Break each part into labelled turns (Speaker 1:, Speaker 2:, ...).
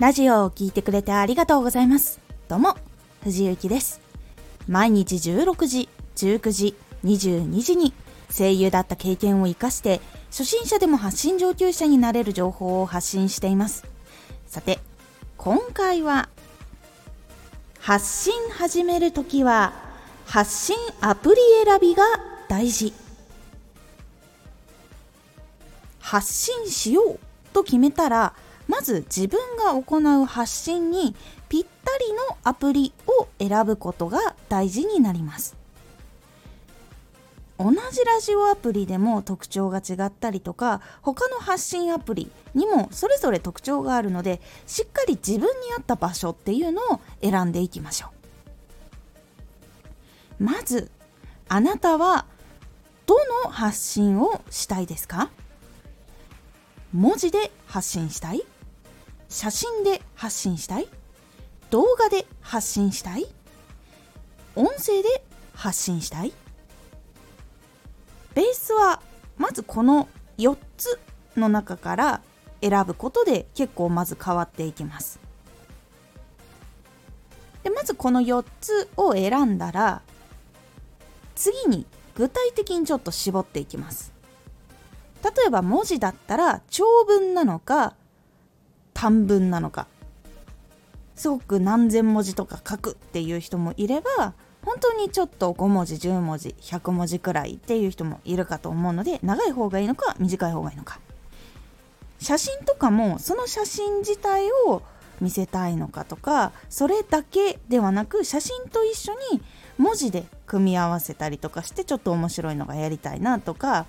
Speaker 1: ラジオを聴いてくれてありがとうございます。どうも、藤幸です。毎日16時、19時、22時に声優だった経験を活かして初心者でも発信上級者になれる情報を発信しています。さて、今回は発信始めるときは発信アプリ選びが大事。発信しようと決めたらまず自分が行う発信にぴったりのアプリを選ぶことが大事になります。同じラジオアプリでも特徴が違ったりとか他の発信アプリにもそれぞれ特徴があるのでしっかり自分に合った場所っていうのを選んでいきましょう。まずあなたはどの発信をしたいですか？文字で発信したい？写真で発信したい？動画で発信したい？音声で発信したい？ベースはまずこの4つの中から選ぶことで結構まず変わっていきます。でまずこの4つを選んだら次に具体的にちょっと絞っていきます。例えば文字だったら長文なのか短文なのか。すごく何千文字とか書くっていう人もいれば本当にちょっと5文字10文字100文字くらいっていう人もいるかと思うので長い方がいいのか短い方がいいのか。写真とかもその写真自体を見せたいのかとかそれだけではなく写真と一緒に文字で組み合わせたりとかしてちょっと面白いのがやりたいなとか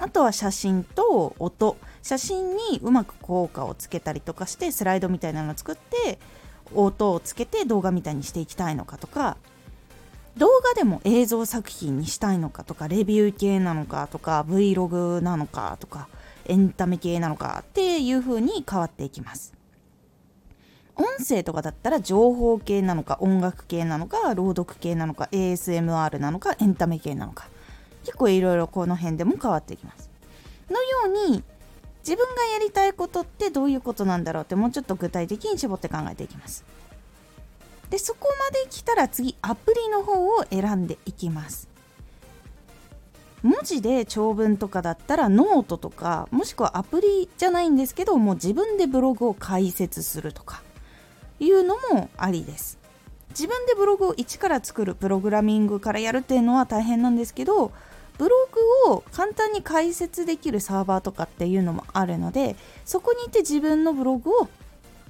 Speaker 1: あとは写真と音。写真にうまく効果をつけたりとかしてスライドみたいなのを作って音をつけて動画みたいにしていきたいのかとか動画でも映像作品にしたいのかとかレビュー系なのかとか Vlog なのかとかエンタメ系なのかっていう風に変わっていきます。音声とかだったら情報系なのか音楽系なのか朗読系なのか ASMR なのかエンタメ系なのか。結構いろいろこの辺でも変わってきます。のように自分がやりたいことってどういうことなんだろうってもうちょっと具体的に絞って考えていきます。でそこまで来たら次アプリの方を選んでいきます。文字で長文とかだったらノートとかもしくはアプリじゃないんですけどもう自分でブログを開設するとかいうのもありです。自分でブログを一から作るプログラミングからやるっていうのは大変なんですけどブログを簡単に開設できるサーバーとかっていうのもあるのでそこにいて自分のブログを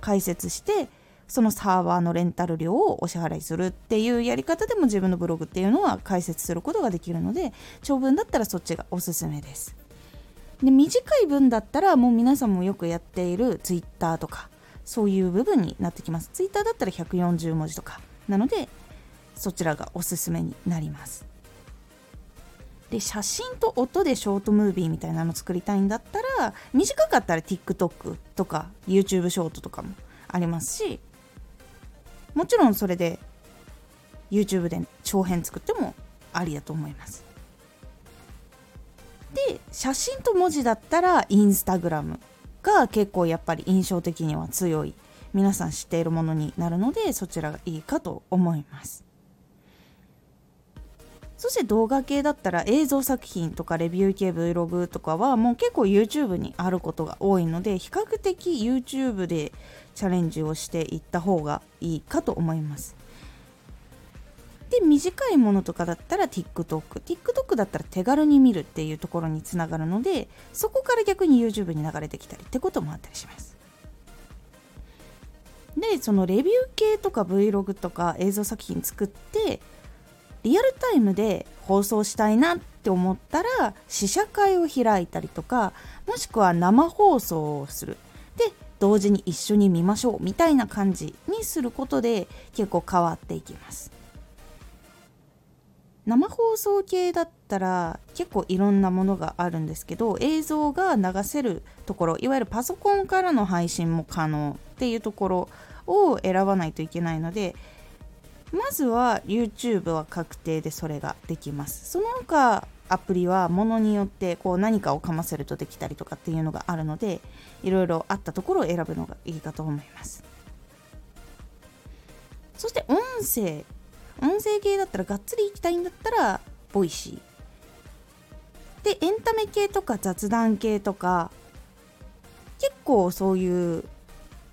Speaker 1: 開設してそのサーバーのレンタル料をお支払いするっていうやり方でも自分のブログっていうのは開設することができるので長文だったらそっちがおすすめです。で短い文だったらもう皆さんもよくやっている Twitter とかそういう部分になってきます。Twitter だったら140文字とかなのでそちらがおすすめになります。で写真と音でショートムービーみたいなの作りたいんだったら短かったら TikTok とか YouTube ショートとかもありますしもちろんそれで YouTube で長編作ってもありだと思います。で写真と文字だったら Instagram が結構やっぱり印象的には強い皆さん知っているものになるのでそちらがいいかと思います。そして動画系だったら映像作品とかレビュー系 Vlog とかはもう結構 YouTube にあることが多いので比較的 YouTube でチャレンジをしていった方がいいかと思います。で短いものとかだったら TikTok TikTok だったら手軽に見るっていうところにつながるのでそこから逆に YouTube に流れてきたりってこともあったりします。でそのレビュー系とか Vlog とか映像作品作ってリアルタイムで放送したいなって思ったら試写会を開いたりとかもしくは生放送をする。で同時に一緒に見ましょうみたいな感じにすることで結構変わっていきます。生放送系だったら結構いろんなものがあるんですけど映像が流せるところいわゆるパソコンからの配信も可能っていうところを選ばないといけないのでまずは YouTube は確定でそれができます。その他アプリはものによってこう何かをかませるとできたりとかっていうのがあるのでいろいろあったところを選ぶのがいいかと思います。そして音声音声系だったらがっつり行きたいんだったら Voicy。でエンタメ系とか雑談系とか結構そういう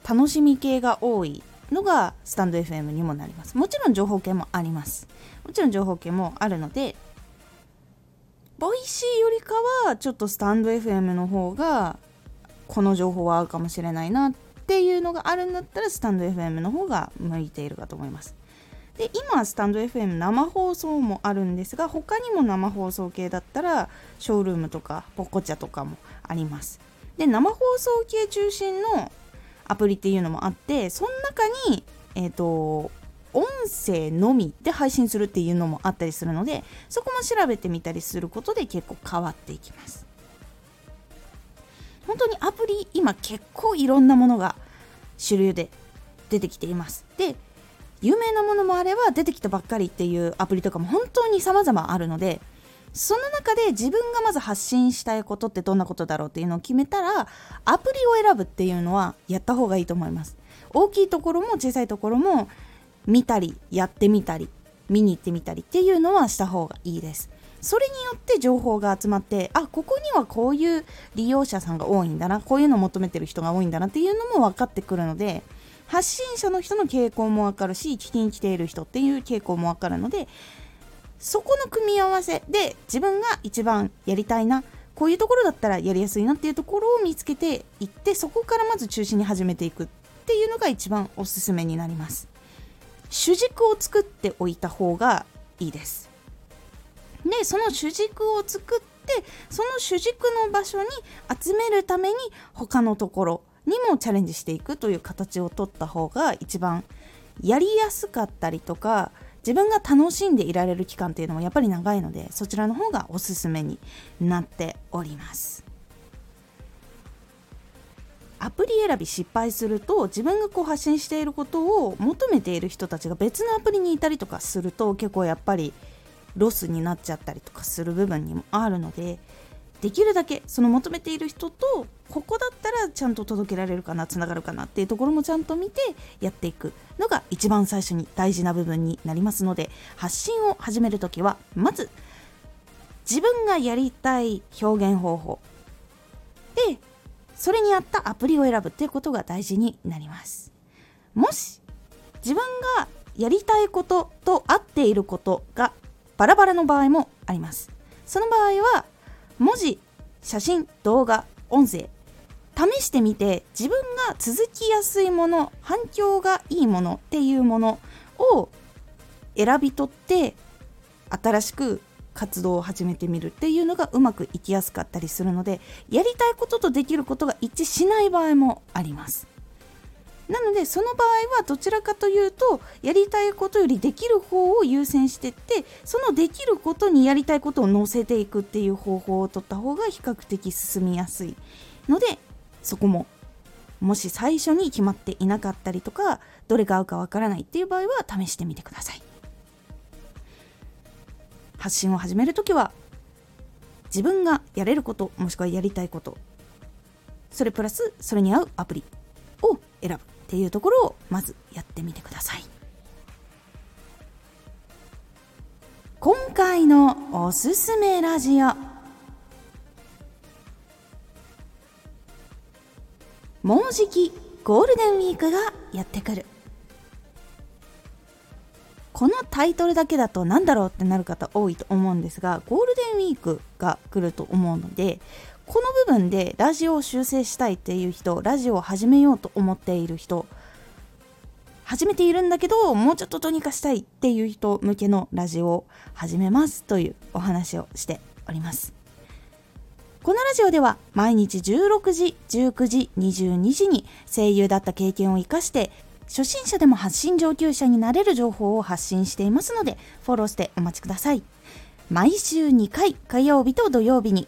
Speaker 1: 楽しみ系が多いのがスタンド FM にもなります。もちろん情報系もあります。もちろん情報系もあるのでVoicy よりかはちょっとスタンド FM の方がこの情報は合うかもしれないなっていうのがあるんだったらスタンド FM の方が向いているかと思います。で今スタンド FM 生放送もあるんですが他にも生放送系だったらショールームとか Pococha とかもあります。で生放送系中心のアプリっていうのもあってその中にえっ、ー、と音声のみで配信するっていうのもあったりするのでそこも調べてみたりすることで結構変わっていきます。本当にアプリ今結構いろんなものが主流で出てきています。で有名なものもあれば出てきたばっかりっていうアプリとかも本当に様々あるのでその中で自分がまず発信したいことってどんなことだろうっていうのを決めたらアプリを選ぶっていうのはやった方がいいと思います。大きいところも小さいところも見たりやってみたり見に行ってみたりっていうのはした方がいいです。それによって情報が集まってあここにはこういう利用者さんが多いんだなこういうのを求めてる人が多いんだなっていうのも分かってくるので発信者の人の傾向も分かるし聞きに来ている人っていう傾向も分かるのでそこの組み合わせで自分が一番やりたいなこういうところだったらやりやすいなっていうところを見つけていってそこからまず中心に始めていくっていうのが一番おすすめになります。主軸を作っておいた方がいいです。でその主軸を作ってその主軸の場所に集めるために他のところにもチャレンジしていくという形をとった方が一番やりやすかったりとか自分が楽しんでいられる期間っていうのもやっぱり長いのでそちらの方がおすすめになっております。アプリ選び失敗すると自分がこう発信していることを求めている人たちが別のアプリにいたりとかすると結構やっぱりロスになっちゃったりとかする部分にもあるのでできるだけその求めている人とここだったらちゃんと届けられるかなつながるかなっていうところもちゃんと見てやっていくのが一番最初に大事な部分になりますので発信を始める時はまず自分がやりたい表現方法でそれに合ったアプリを選ぶっていうことが大事になります。もし自分がやりたいことと合っていることがバラバラの場合もあります。その場合は文字写真動画音声。試してみて自分が続きやすいもの反響がいいものっていうものを選び取って新しく活動を始めてみるっていうのがうまくいきやすかったりするのでやりたいこととできることが一致しない場合もあります。なのでその場合はどちらかというとやりたいことよりできる方を優先してってそのできることにやりたいことを乗せていくっていう方法を取った方が比較的進みやすいのでそこももし最初に決まっていなかったりとかどれが合うかわからないっていう場合は試してみてください。発信を始めるときは自分がやれることもしくはやりたいことそれプラスそれに合うアプリを選ぶ。っていうところをまずやってみてください。今回のおすすめラジオ。もうじきゴールデンウィークがやってくる。このタイトルだけだと何だろうってなる方多いと思うんですがゴールデンウィークが来ると思うのでこの部分でラジオを修正したいっていう人ラジオを始めようと思っている人始めているんだけどもうちょっとどうにかしたいっていう人向けのラジオを始めますというお話をしております。このラジオでは毎日16時19時22時に声優だった経験を生かして初心者でも発信上級者になれる情報を発信していますのでフォローしてお待ちください。毎週2回火曜日と土曜日に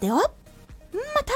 Speaker 1: では、また